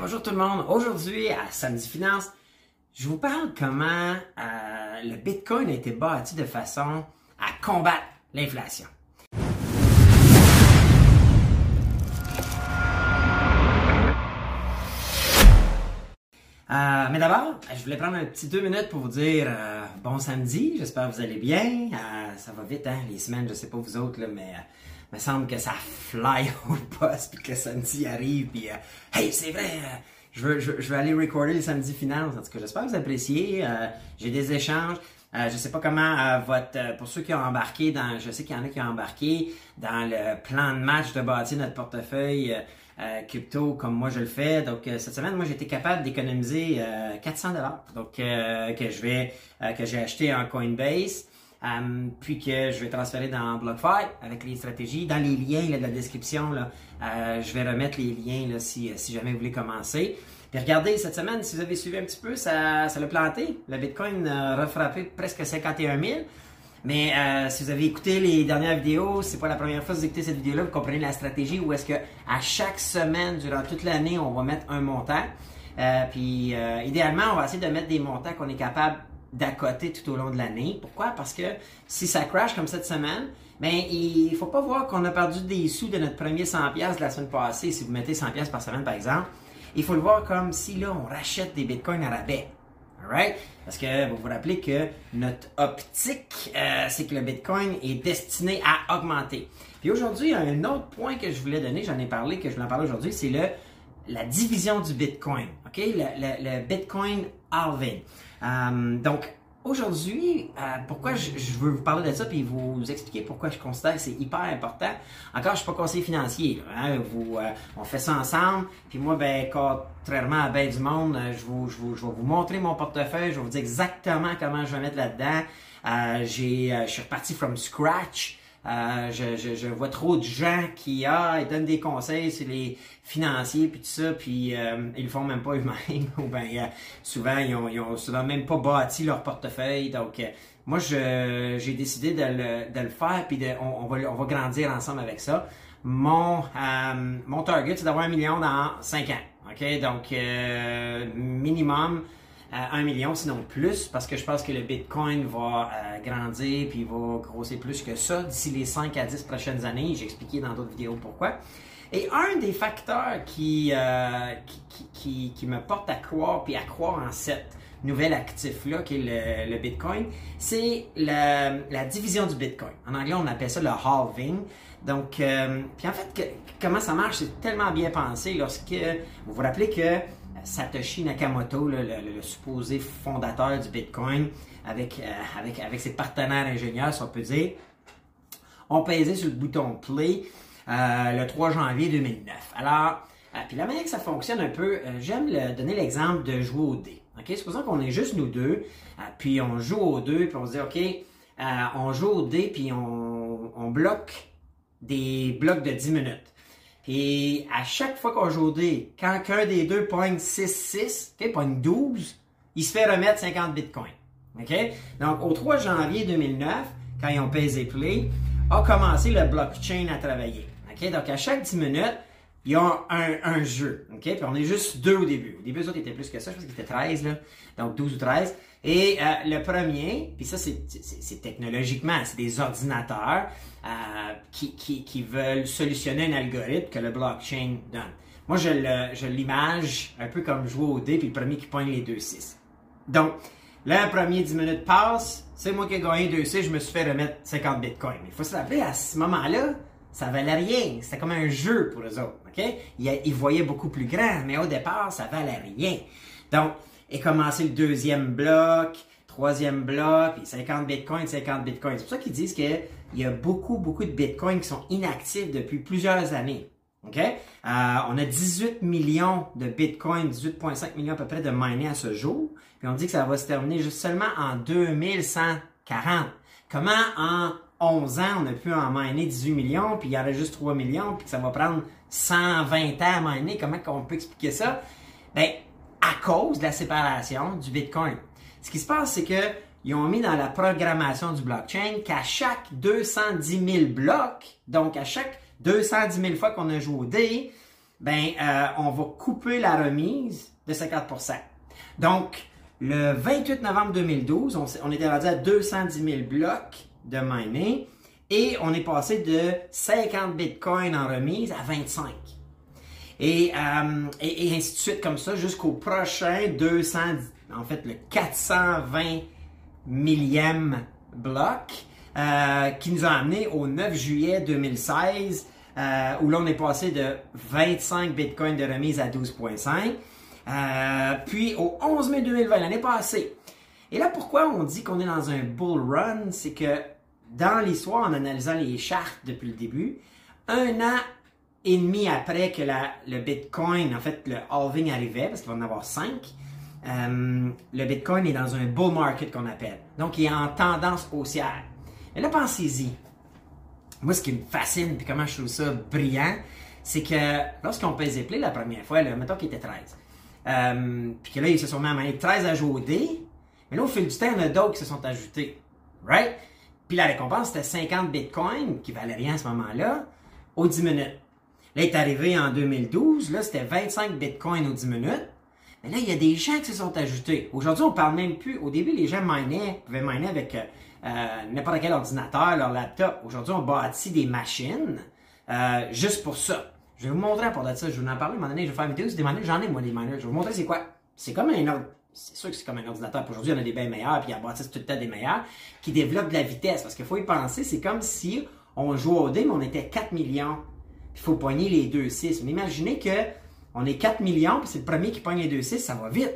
bonjour tout le monde. Aujourd'hui, à Samedi Finance, je vous parle comment euh, le Bitcoin a été bâti de façon à combattre l'inflation. Euh, mais d'abord, je voulais prendre un petit deux minutes pour vous dire euh, bon samedi, j'espère que vous allez bien. Ça va vite, hein, les semaines, je sais pas vous autres, mais me semble que ça fly au poste, puis que le samedi arrive, puis hey, c'est vrai, je veux, je, veux aller recorder le samedi final. En tout cas, j'espère que vous appréciez. J'ai des échanges. Euh, je sais pas comment votre pour ceux qui ont embarqué dans je sais qu'il y en a qui ont embarqué dans le plan de match de bâtir notre portefeuille euh, crypto comme moi je le fais. Donc euh, cette semaine, moi été capable d'économiser 400 euh, dollars. Donc que je vais que j'ai acheté en Coinbase. Puis que je vais transférer dans BlockFi avec les stratégies. Dans les liens de la description, là, je vais remettre les liens là, si, si jamais vous voulez commencer. Puis regardez, cette semaine, si vous avez suivi un petit peu, ça, ça l'a planté. Le Bitcoin a refrappé presque 51 000. Mais euh, si vous avez écouté les dernières vidéos, c'est pas la première fois que vous écoutez cette vidéo-là, vous comprenez la stratégie où est-ce que à chaque semaine, durant toute l'année, on va mettre un montant. Euh, puis euh, idéalement, on va essayer de mettre des montants qu'on est capable d'accoter tout au long de l'année. Pourquoi? Parce que si ça crash comme cette semaine, ben il faut pas voir qu'on a perdu des sous de notre premier 100$ de la semaine passée. Si vous mettez 100$ par semaine, par exemple, il faut le voir comme si là, on rachète des bitcoins à rabais. Parce que vous vous rappelez que notre optique, euh, c'est que le Bitcoin est destiné à augmenter. Puis aujourd'hui, un autre point que je voulais donner, j'en ai parlé, que je voulais en parler aujourd'hui, c'est le la division du Bitcoin. OK? Le, Bitcoin halving. Euh, donc, Aujourd'hui, euh, pourquoi je, veux vous parler de ça puis vous expliquer pourquoi je considère que c'est hyper important. Encore, je suis pas conseiller financier. hein? vous, euh, on fait ça ensemble. Puis moi, ben, contrairement à ben du monde, euh, je, vous, je, vous, je vais vous montrer mon portefeuille. Je vais vous dire exactement comment je vais mettre là-dedans. j'ai, je suis reparti from scratch. Euh, je, je, je, vois trop de gens qui ah, ils donnent des conseils sur les financiers puis tout ça, puis euh, ils le font même pas eux-mêmes. Ou ben euh, souvent ils ont, ils ont souvent même pas bâti leur portefeuille. Donc euh, moi j'ai décidé de le, de le faire puis de, on, va on va grandir ensemble avec ça. Mon mon target c'est d'avoir un million dans cinq ans. Ok? Donc minimum un million, sinon plus, parce que je pense que le Bitcoin va euh, grandir puis va grossir plus que ça d'ici les 5 à 10 prochaines années. J'ai expliqué dans d'autres vidéos pourquoi. Et un des facteurs qui, euh, qui, qui, me porte à croire puis à croire en cette nouvel actif-là, qui est le, Bitcoin, c'est la, la, division du Bitcoin. En anglais, on appelle ça le halving. Donc, euh, puis en fait, comment ça marche, c'est tellement bien pensé lorsque vous vous rappelez que Satoshi Nakamoto, le, supposé fondateur du Bitcoin, avec, euh, avec ses partenaires ingénieurs, si on peut dire, ont pesé sur le bouton Play euh, le 3 janvier 2009. Alors, euh, puis la manière que ça fonctionne un peu, j'aime donner l'exemple de jouer au dé. OK? Supposons qu'on est juste nous deux, puis on joue au dé, puis on se dit, OK, on joue au dé, puis on, on bloque des blocs de 10 minutes. Et à chaque fois qu'on quand qu'un des deux pogne 6-6, okay, pogne 12, il se fait remettre 50 bitcoins. Donc, au 3 janvier 2009, quand ils ont pesé play, a commencé le blockchain à travailler. Donc, à chaque 10 minutes, il y a un, jeu. Puis on est juste deux au début. Au début, les autres étaient plus que ça. Je pense qu'ils étaient 13, là. Donc, 12 ou 13. Et euh, le premier, puis ça, c'est technologiquement, c'est des ordinateurs euh, qui, veulent solutionner un algorithme que le blockchain donne. Moi, je l'image un peu comme jouer au dé, puis le premier qui pogne les deux 6. Donc, le premier 10 minutes passe, c'est moi qui ai gagné 2 6, je me suis fait remettre 50 bitcoins. Il faut se rappeler, à ce moment-là, ça valait rien. C'était comme un jeu pour eux autres. OK? Ils, ils voyaient beaucoup plus grand, mais au départ, ça valait rien. Donc, et commencer le deuxième bloc, troisième bloc, puis 50 bitcoins, 50 bitcoins. C'est pour ça qu'ils disent qu'il y a beaucoup, beaucoup de bitcoins qui sont inactifs depuis plusieurs années. OK? Euh, on a 18 millions de bitcoins, 18,5 millions à peu près de minés à ce jour. Puis on dit que ça va se terminer juste seulement en 2140. Comment en 11 ans, on a pu en miner 18 millions, puis il y en a juste 3 millions, puis que ça va prendre 120 ans à miner? Comment on peut expliquer ça? Ben, à cause de la séparation du Bitcoin. Ce qui se passe, c'est qu'ils ont mis dans la programmation du blockchain qu'à chaque 210 000 blocs, donc à chaque 210 000 fois qu'on a joué au dé, ben, euh, on va couper la remise de 50%. Donc, le 28 novembre 2012, on, était rendu à 210 000 blocs de mining et on est passé de 50 bitcoins en remise à 25. Et, euh, et, ainsi de suite comme ça jusqu'au prochain 200, en fait le 420 millième bloc euh, qui nous a amené au 9 juillet 2016 euh, où là on est passé de 25 bitcoins de remise à 12.5 euh, puis au 11 mai 2020 l'année passée. Et là pourquoi on dit qu'on est dans un bull run, c'est que dans l'histoire en analysant les chartes depuis le début, un an et demi après que le Bitcoin, en fait, le halving arrivait, parce qu'il va en avoir cinq, euh, le Bitcoin est dans un bull market qu'on appelle. Donc, il est en tendance haussière. Et là, pensez-y. Moi, ce qui me fascine, puis comment je trouve ça brillant, c'est que lorsqu'on pèse play la première fois, là, mettons qu'il était 13, euh, puis que là, ils se sont à manier 13 ajoutés, mais là, au fil du temps, il y en a d'autres qui se sont ajoutés. Right? Puis la récompense, c'était 50 bitcoins, qui valait rien à ce moment-là, aux 10 minutes. Là, il est arrivé en 2012, là, c'était 25 bitcoins aux 10 minutes. Mais là, il y a des gens qui se sont ajoutés. Aujourd'hui, on parle même plus. Au début, les gens minaient, pouvaient miner avec euh, euh, n'importe quel ordinateur, leur laptop. Aujourd'hui, on bâtit des machines euh, juste pour ça. Je vais vous montrer à part de ça. Je vous en parler à un moment donné. Je vais faire une vidéo sur des miners. J'en ai, moi, des miners. Je vais vous montrer c'est quoi. C'est comme un ordre. C'est sûr que c'est comme un ordinateur. Aujourd'hui, en a des bien meilleurs, puis il y a bâtissent tout le temps des meilleurs, qui développent de la vitesse. Parce qu'il faut y penser, c'est comme si on jouait au dé, mais on était 4 millions il faut pogner les deux 6. Mais imaginez que on est 4 millions, puis c'est le premier qui pogne les deux 6, ça va vite.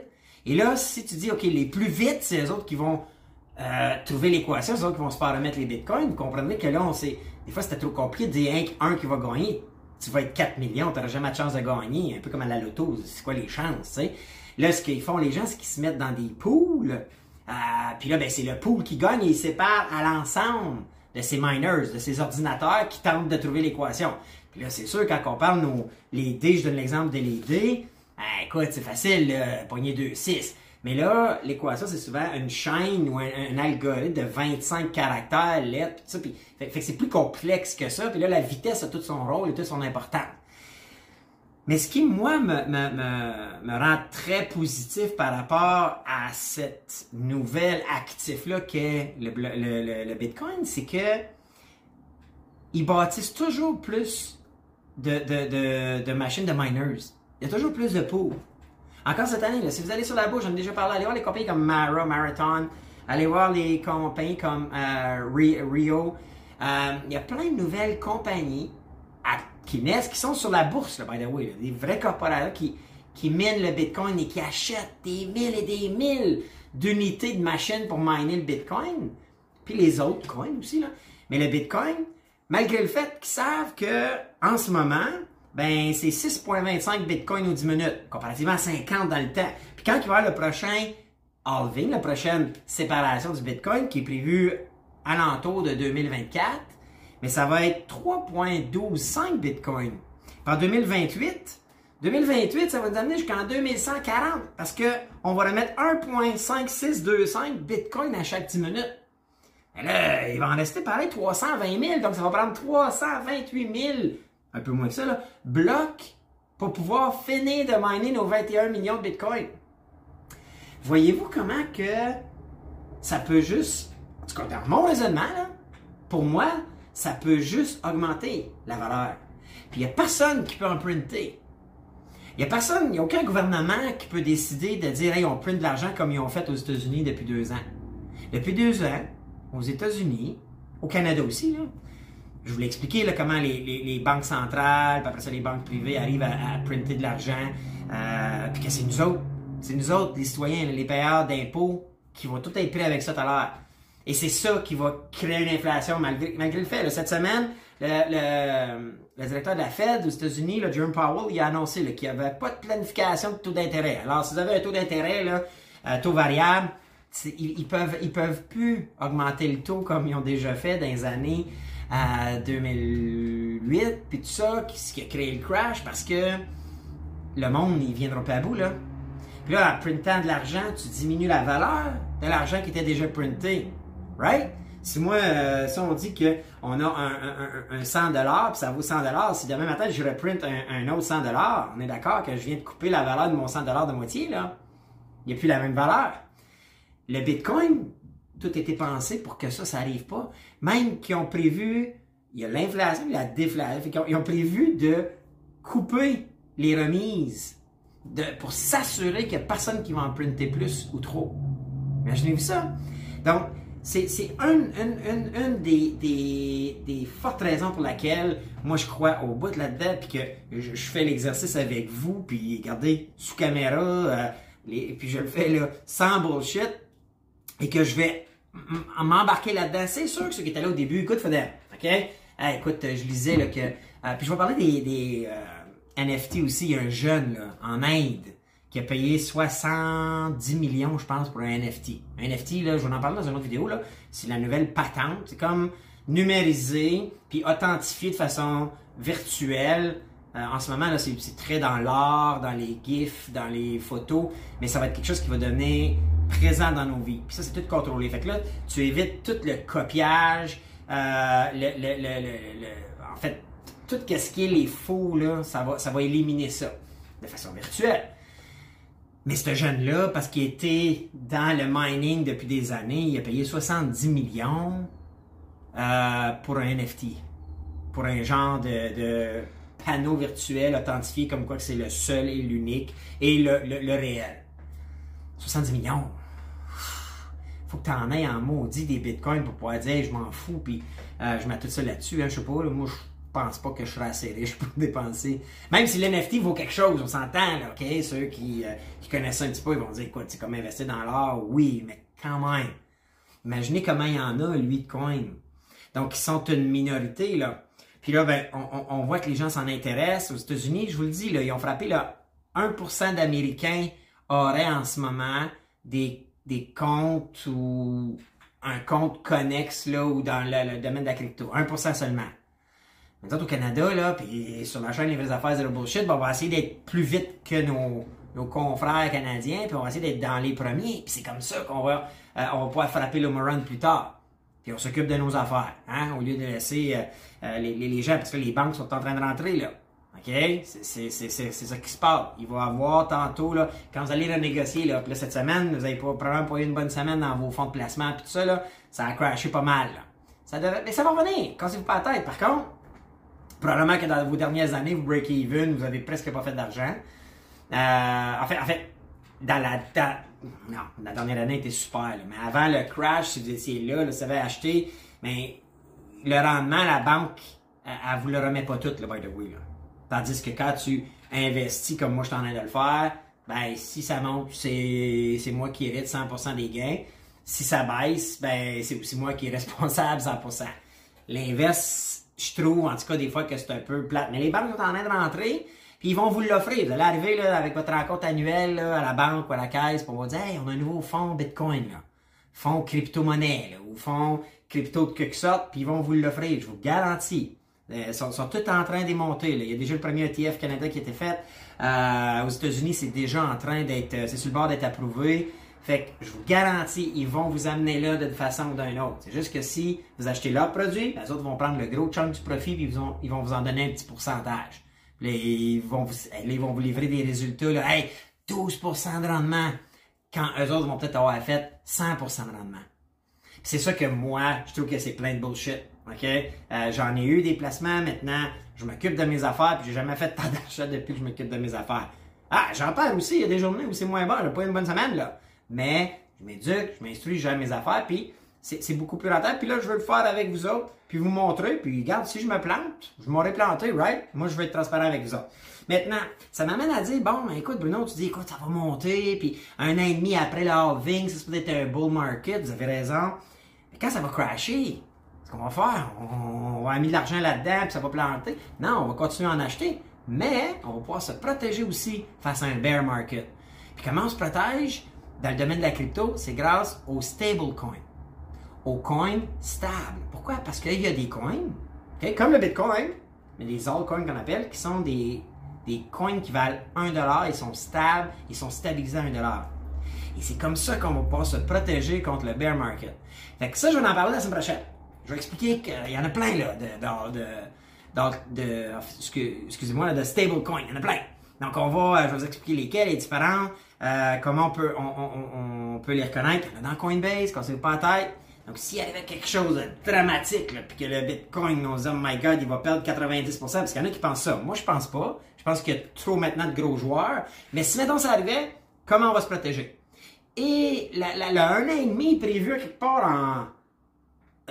Et là, si tu dis, OK, les plus vite, c'est les autres qui vont euh, trouver l'équation, c'est les autres qui vont se faire les bitcoins, vous comprenez que là, on sait, des fois, c'était trop compliqué de dire un qui va gagner. Tu vas être 4 millions, tu n'auras jamais de chance de gagner, un peu comme à la loto, c'est quoi les chances, tu sais? Là, ce qu'ils font, les gens, c'est qu'ils se mettent dans des poules, euh, puis là, ben, c'est le pool qui gagne et ils séparent à l'ensemble de ces miners, de ces ordinateurs qui tentent de trouver l'équation. Puis là, c'est sûr, quand on parle nos, les dés, je donne l'exemple de les dés, ben, écoute, c'est facile, pogner 2, 6. Mais là, l'équation, c'est souvent une chaîne ou un, algorithme de 25 caractères, lettres, tout ça. Puis, fait, que c'est plus complexe que ça. Puis là, la vitesse a tout son rôle et toute son importance. Mais ce qui, moi, me, me, me, rend très positif par rapport à cette nouvelle actif-là qu'est le, le, le, Bitcoin, c'est que ils bâtissent toujours plus de, de, de, de, machines de miners. Il y a toujours plus de pots. Encore cette année, là, si vous allez sur la bourse, j'en ai déjà parlé, allez voir les compagnies comme Mara, Marathon, allez voir les compagnies comme euh, Rio. Euh, il y a plein de nouvelles compagnies qui naissent, qui sont sur la bourse, là, by the way, des vrais corporations qui, qui minent le Bitcoin et qui achètent des mille et des mille d'unités de machines pour miner le Bitcoin. Puis les autres coins aussi, là. Mais le Bitcoin, malgré le fait qu'ils savent que en ce moment, ben c'est 6.25 bitcoins aux 10 minutes, comparativement à 50 dans le temps. Puis quand il va y avoir le prochain halving, la prochaine séparation du bitcoin qui est prévue alentour de 2024, mais ça va être 3.125 bitcoins. En 2028, 2028, ça va nous amener jusqu'en 2140 parce que on va remettre 1.5625 bitcoins à chaque 10 minutes. Là, il va en rester pareil 320 000, donc ça va prendre 328 000, un peu moins que ça, là, blocs pour pouvoir finir de miner nos 21 millions de bitcoins. Voyez-vous comment que ça peut juste, en tout cas dans mon raisonnement, pour moi, ça peut juste augmenter la valeur. Puis il n'y a personne qui peut en. Il n'y a personne, il n'y a aucun gouvernement qui peut décider de dire, hey, on print de l'argent comme ils ont fait aux États-Unis depuis deux ans. Depuis deux ans, aux États-Unis, au Canada aussi, là, je vous l'ai expliqué là, comment les, banques centrales, puis après ça les banques privées arrivent à, printer de l'argent, euh, puis que c'est nous autres, c'est nous autres, les citoyens, les payeurs d'impôts, qui vont tout être pris avec ça tout à l'heure. Et c'est ça qui va créer une inflation malgré, le fait. cette semaine, le, directeur de la Fed aux États-Unis, Jerome Powell, il a annoncé qu'il n'y avait pas de planification de taux d'intérêt. Alors, si vous avez un taux d'intérêt, un euh, taux variable, ils, peuvent ils peuvent plus augmenter le taux comme ils ont déjà fait dans les années 2008 euh, puis tout ça ce qui a créé le crash parce que le monde il viendra pas à bout là puis là en printant de l'argent tu diminues la valeur de l'argent qui était déjà printé right? Si moi, euh, si on dit qu'on a un, un, un 100 puis ça vaut 100 si demain matin je reprint un, autre 100 on est d'accord que je viens de couper la valeur de mon 100 de moitié, là. Il n'y a plus la même valeur. Le Bitcoin, tout était pensé pour que ça, ça n'arrive pas. Même qu'ils ont prévu, il y a l'inflation, la déflation, ils ont prévu de couper les remises de, pour s'assurer qu'il n'y a personne qui va en printer plus ou trop. Imaginez-vous ça. Donc, c'est une, des, fortes raisons pour laquelle moi je crois au bout là-dedans, puis que je, fais l'exercice avec vous, puis regardez, sous caméra, euh, puis je le fais là, sans bullshit, et que je vais m'embarquer là-dedans. C'est sûr que ceux qui étaient là au début, écoute, Fadel, OK? écoute, je lisais là, que... Euh, puis je vais parler des, euh, NFT aussi. Il y a un jeune en Inde qui a payé 70 millions, je pense, pour un NFT. Un NFT, là, je vais en parler dans une autre vidéo, là, c'est la nouvelle patente. C'est comme numérisé, puis authentifié de façon virtuelle. Euh, en ce moment, là, c'est, très dans l'art, dans les gifs, dans les photos, mais ça va être quelque chose qui va devenir présent dans nos vies. Puis ça, c'est tout contrôlé. Fait que là, tu évites tout le copiage, euh, le, le, le, en fait, tout ce qui est les faux, là, ça va, ça va éliminer ça de façon virtuelle. Mais ce jeune-là, parce qu'il était dans le mining depuis des années, il a payé 70 millions euh, pour un NFT. Pour un genre de, panneau virtuel authentifié comme quoi que c'est le seul et l'unique et le, réel. 70 millions. Faut que tu en aies en maudit des bitcoins pour pouvoir dire je m'en fous puis euh, je mets tout ça là-dessus. Hein, je sais pas, moi je pense pas que je serai assez riche pour dépenser. Même si l'NFT vaut quelque chose, on s'entend, là, OK? Ceux qui, euh, qui connaissent ça un petit peu, ils vont dire, quoi, c'est comme investir dans l'or? Oui, mais quand même. Imaginez comment il y en a, lui, de coins. Donc, ils sont une minorité, là. Puis là, ben, on, on voit que les gens s'en intéressent. Aux États-Unis, je vous le dis, là, ils ont frappé, là, 1% d'Américains auraient en ce moment des, des comptes ou un compte connexe, là, ou dans le, domaine de la crypto. 1% seulement. Mais au Canada, là, puis sur ma chaîne Les vraies affaires zéro bullshit, ben, on va essayer d'être plus vite que nos, nos confrères canadiens, puis on va essayer d'être dans les premiers. Puis c'est comme ça qu'on va, euh, on va pouvoir frapper le run plus tard. Puis on s'occupe de nos affaires, hein, au lieu de laisser euh, euh, les, les, gens, parce que les banques sont en train de rentrer, là. OK? C'est ça qui se passe. Il va avoir tantôt, là, quand vous allez renégocier, là, là cette semaine, vous n'avez pas, probablement pas eu une bonne semaine dans vos fonds de placement, puis tout ça, là, ça a crashé pas mal, là. Ça devrait, mais ça va revenir, cassez-vous pas la tête. Par contre, Probablement que dans vos dernières années, vous break even, vous avez presque pas fait d'argent. Euh, en fait, en fait, dans la, non, la dernière année était super, mais avant le crash, si vous étiez là, là, vous avez acheté, mais le rendement, la banque, elle, elle vous le remet pas tout, le by the way. Là. Tandis que quand tu investis comme moi je t'en ai de le faire, ben si ça monte, c'est, c'est moi qui hérite 100% des gains. Si ça baisse, ben c'est aussi moi qui est responsable 100%. L'inverse, je trouve, en tout cas, des fois que c'est un peu plate. Mais les banques sont en train de rentrer, puis ils vont vous l'offrir. Vous allez arriver là, avec votre rencontre annuelle à la banque ou à la caisse, pour vous dire, hey, on a un nouveau fonds Bitcoin, là. fonds crypto-monnaie, ou fonds crypto de quelque sorte, puis ils vont vous l'offrir, je vous garantis. Euh, ils sont, sont tous en train de monter. Il y a déjà le premier ETF Canada qui a été fait. Euh, aux États-Unis, c'est déjà en train d'être, euh, c'est sur le bord d'être approuvé. Fait que je vous garantis, ils vont vous amener là d'une façon ou d'une autre. C'est juste que si vous achetez leur produit, les autres vont prendre le gros chunk du profit puis ils, vont, ils vont vous en donner un petit pourcentage. ils, vont vous, ils vont vous livrer des résultats, hey, 12% de rendement, quand eux autres vont peut-être avoir fait 100% de rendement. C'est ça que moi, je trouve que c'est plein de bullshit. OK? Euh, j'en ai eu des placements, maintenant, je m'occupe de mes affaires, puis j'ai jamais fait tant d'achats depuis que je m'occupe de mes affaires. Ah, j'en parle aussi, il y a des journées où c'est moins bon, j'ai pas une bonne semaine, là mais je m'éduque, je m'instruis, j'ai mes affaires, puis c'est beaucoup plus rentable. Puis là, je veux le faire avec vous autres, puis vous montrer, puis regarde, si je me plante, je m'aurais planté, right? Moi, je vais être transparent avec vous autres. Maintenant, ça m'amène à dire, bon, écoute, Bruno, tu dis, écoute, ça va monter, puis un an et demi après le halving, ça peut être un bull market, vous avez raison. Mais quand ça va crasher, qu'on va faire, on, va mettre de l'argent là-dedans, puis ça va planter. Non, on va continuer à en acheter, mais on va pouvoir se protéger aussi face à un bear market. Puis comment on se protège? dans le domaine de la crypto, c'est grâce aux stablecoins, aux coins stables. Pourquoi? Parce qu'il y a des coins, comme le Bitcoin, mais les altcoins qu'on appelle, qui sont des, des coins qui valent 1$, ils sont stables, ils sont stabilisés à 1$. Et c'est comme ça qu'on va pouvoir se protéger contre le bear market. Fait que ça, je vais en parler la semaine prochaine. Je vais expliquer qu'il y en a plein là, de, de, de, de excusez-moi, de stablecoin. Il y en a plein. Donc, on va, je vais vous expliquer lesquels, les différents, euh, comment on peut, on, on, on, peut les reconnaître. Il y en a dans Coinbase, quand c'est pas la tête. Donc, s'il y avait quelque chose de dramatique, puis que le Bitcoin, on se dit, oh my god, il va perdre 90%, parce qu'il y en a qui pensent ça. Moi, je pense pas. Je pense qu'il y a trop maintenant de gros joueurs. Mais si, mettons, ça arrivait, comment on va se protéger? Et la, la, le 1 an et demi prévu quelque part en...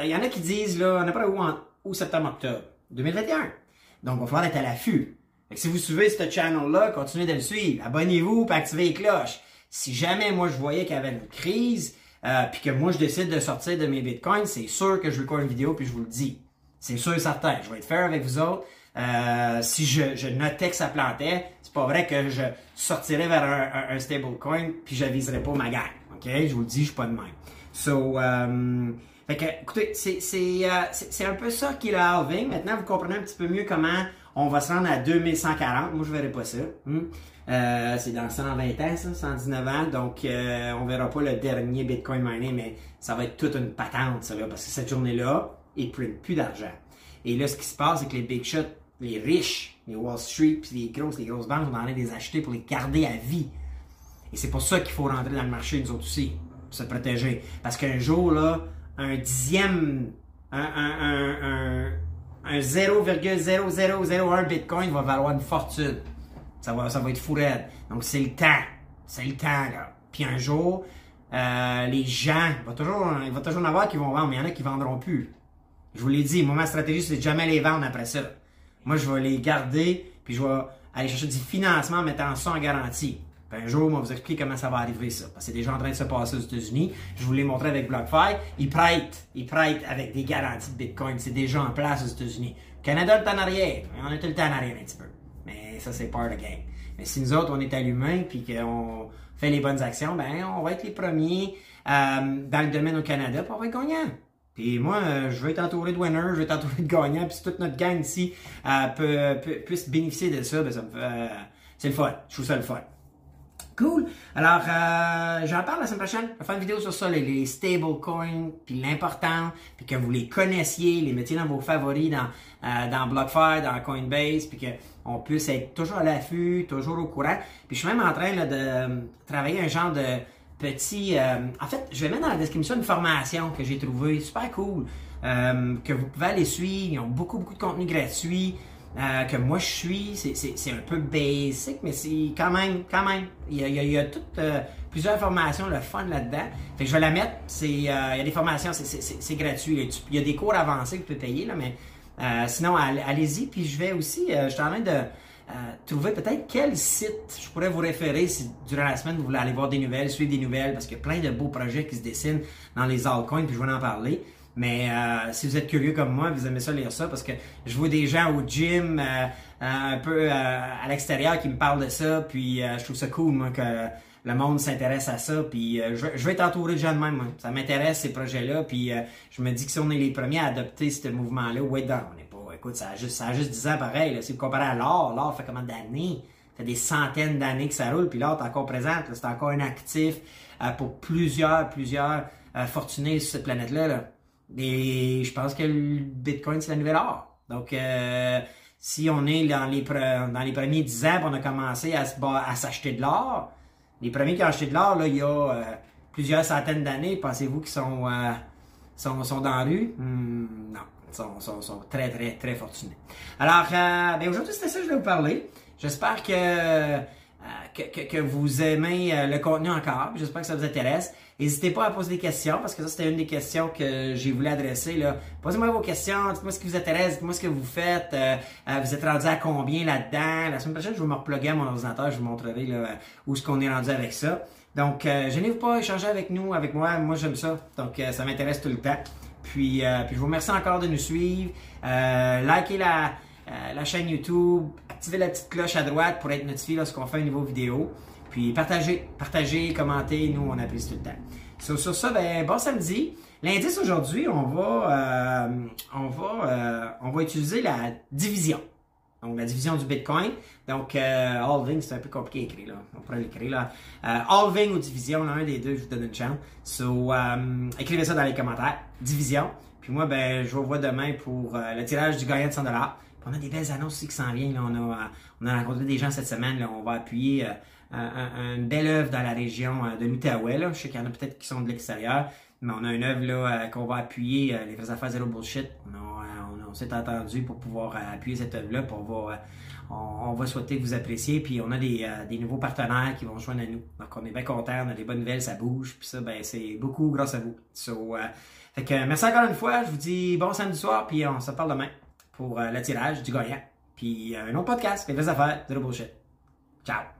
Il y en a qui disent, là, pas où, en, où septembre-octobre 2021. Donc, il va falloir être à l'affût. si vous suivez ce channel-là, continuez de le suivre. Abonnez-vous et activez les cloches. Si jamais, moi, je voyais qu'il y avait une crise, euh, puis que moi je décide de sortir de mes bitcoins, c'est sûr que je record une vidéo puis je vous le dis. C'est sûr et certain. Je vais être faire avec vous autres. Euh, si je, notais que ça plantait, c'est pas vrai que je sortirais vers un, un, stablecoin puis j'aviserais pas ma gang. Ok, je vous le dis, je suis pas de même. So, euh, écoutez, euh, c'est un peu ça qui est le halving. Maintenant, vous comprenez un petit peu mieux comment on va se rendre à 2140. Moi, je verrai pas ça. Hmm? Euh, c'est dans 120 ans, ça, 119 ans. Donc, euh, on verra pas le dernier Bitcoin mining, mais ça va être toute une patente, ça, là, parce que cette journée-là, ils prennent plus d'argent. Et là, ce qui se passe, c'est que les big shots, les riches, les Wall Street, puis les grosses, les grosses banques vont aller les acheter pour les garder à vie. Et c'est pour ça qu'il faut rentrer dans le marché, nous autres aussi, pour se protéger. Parce qu'un jour, là, un dixième, un, un, un, un 0,0001 Bitcoin va valoir une fortune. Ça va, ça va être fou Donc, c'est le temps. C'est le temps, là. Puis un jour, euh, les gens, il va, toujours, il va toujours en avoir qui vont vendre, mais il y en a qui vendront plus. Je vous l'ai dit, moi, ma stratégie, c'est de jamais les vendre après ça. Moi, je vais les garder, puis je vais aller chercher du financement en mettant ça en garantie. Un jour, on va vous expliquer comment ça va arriver, ça. Parce que c'est déjà en train de se passer aux États-Unis. Je vous l'ai montré avec BlockFi. Ils prêtent. Ils prêtent avec des garanties de Bitcoin. C'est déjà en place aux États-Unis. Canada, le temps en arrière. On est le temps en arrière un petit peu ça, c'est part of game. Mais si nous autres, on est allumés puis qu'on fait les bonnes actions, ben, on va être les premiers euh, dans le domaine au Canada puis on va être gagnant. Puis moi, euh, je veux être entouré de winners, je veux être entouré de gagnants, puis si toute notre gang ici euh, peut, peut, puisse bénéficier de ça, ben ça me fait, c'est le fun. Je trouve ça le fun. Cool. Alors, euh, j'en parle la semaine prochaine. Je vais faire une vidéo sur ça, les, stablecoins, puis l'important, puis que vous les connaissiez, les mettiez dans vos favoris, dans, euh, dans BlockFi, dans Coinbase, puis qu'on puisse être toujours à l'affût, toujours au courant. Puis je suis même en train de euh, travailler un genre de petit... Euh, en fait, je vais mettre dans la description une formation que j'ai trouvée super cool, que vous pouvez aller suivre. Ils ont beaucoup, beaucoup de contenu gratuit. Euh, que moi je suis, c'est un peu basic, mais c'est quand même, quand même, il y a, il y a, toutes, euh, plusieurs formations, le fun là-dedans. Fait que je vais la mettre, c'est, euh, il y a des formations, c'est gratuit. Il y a des cours avancés que tu peux payer, là, mais sinon, allez-y. Puis je vais aussi, je suis en train de trouver peut-être quel site je pourrais vous référer si durant la semaine vous voulez aller voir des nouvelles, suivre des nouvelles, parce qu'il y a plein de beaux projets qui se dessinent dans les altcoins, puis je vais en parler. Mais euh, si vous êtes curieux comme moi, vous aimez ça lire ça parce que je vois des gens au gym, euh, un peu euh, à l'extérieur qui me parlent de ça, puis je trouve ça cool moi que le monde s'intéresse à ça, puis je, je, vais être entouré de gens de même. Moi. Ça m'intéresse ces projets-là, puis je me dis que si on est les premiers à adopter ce mouvement-là, ouais, non, on n'est pas. Écoute, ça a juste, ça a juste 10 ans pareil. Là. Si vous comparez à l'or, l'or fait combien d'années? Ça fait des centaines d'années que ça roule, puis l'or est encore présent. C'est encore un actif pour plusieurs, plusieurs fortunés sur cette planète-là. là et je pense que le Bitcoin, c'est la nouvelle or. Donc, euh, si on est dans les, dans les premiers 10 ans, on a commencé à, s'acheter de l'or, les premiers qui ont acheté de l'or, là, il y a euh, plusieurs centaines d'années, pensez-vous qu'ils sont, euh, sont, dans la rue? Hmm, non, ils sont, sont, sont, très, très, très fortunés. Alors, ben aujourd'hui, c'était ça que je voulais vous parler. J'espère que, que, que, que, vous aimez le contenu encore. J'espère que ça vous intéresse. N'hésitez pas à poser des questions parce que ça, c'était une des questions que j'ai voulu adresser. Là. Posez-moi vos questions, dites-moi ce qui vous intéresse, dites-moi ce que vous faites. Euh, euh, vous êtes rendu à combien là-dedans? La semaine prochaine, je vais me reploguer à mon ordinateur, je vous montrerai là, où est-ce qu'on est rendu avec ça. Donc, euh, gênez-vous pas échanger avec nous, avec moi. Moi, j'aime ça. Donc, ça m'intéresse tout le temps. Puis, puis, je vous remercie encore de nous suivre. likez la, la chaîne YouTube. Activez la petite cloche à droite pour être notifié lorsqu'on fait une nouvelle vidéo. Puis partagez, partagez, commentez, nous on apprécie tout le temps. Sur, ça, ben, bon samedi. L'indice aujourd'hui, on va, euh, on va, euh, on va utiliser la division. Donc, la division du Bitcoin. Donc, euh, halving, c'est un peu compliqué à écrire, là. On pourrait l'écrire, là. Euh, halving ou division, l'un des deux, je vous donne une chance. So, euh, écrivez ça dans les commentaires. Division. Puis moi, ben, je vous revois demain pour le tirage du gagnant de 100 on a des belles annonces aussi qui s'en viennent. On, a, euh, on a rencontré des gens cette semaine. On va appuyer euh, un, une belle œuvre dans la région euh, de l'Outaouais. Je sais qu'il y en a peut-être qui sont de l'extérieur. Mais on a une œuvre là, qu'on va appuyer, les vraies affaires zéro bullshit. On, a, s'est entendu pour pouvoir appuyer cette œuvre-là. On va, on, va souhaiter que vous appréciez. Puis on a des, nouveaux partenaires qui vont joindre à nous. Donc on est bien contents, on a des bonnes nouvelles, ça bouge. Puis ça, ben c'est beaucoup grâce à vous. Merci encore une fois. Je vous dis bon samedi soir, puis on se parle demain pour euh, le tirage du gagnant. Puis euh, un autre podcast, les vraies affaires, zéro bullshit. Ciao!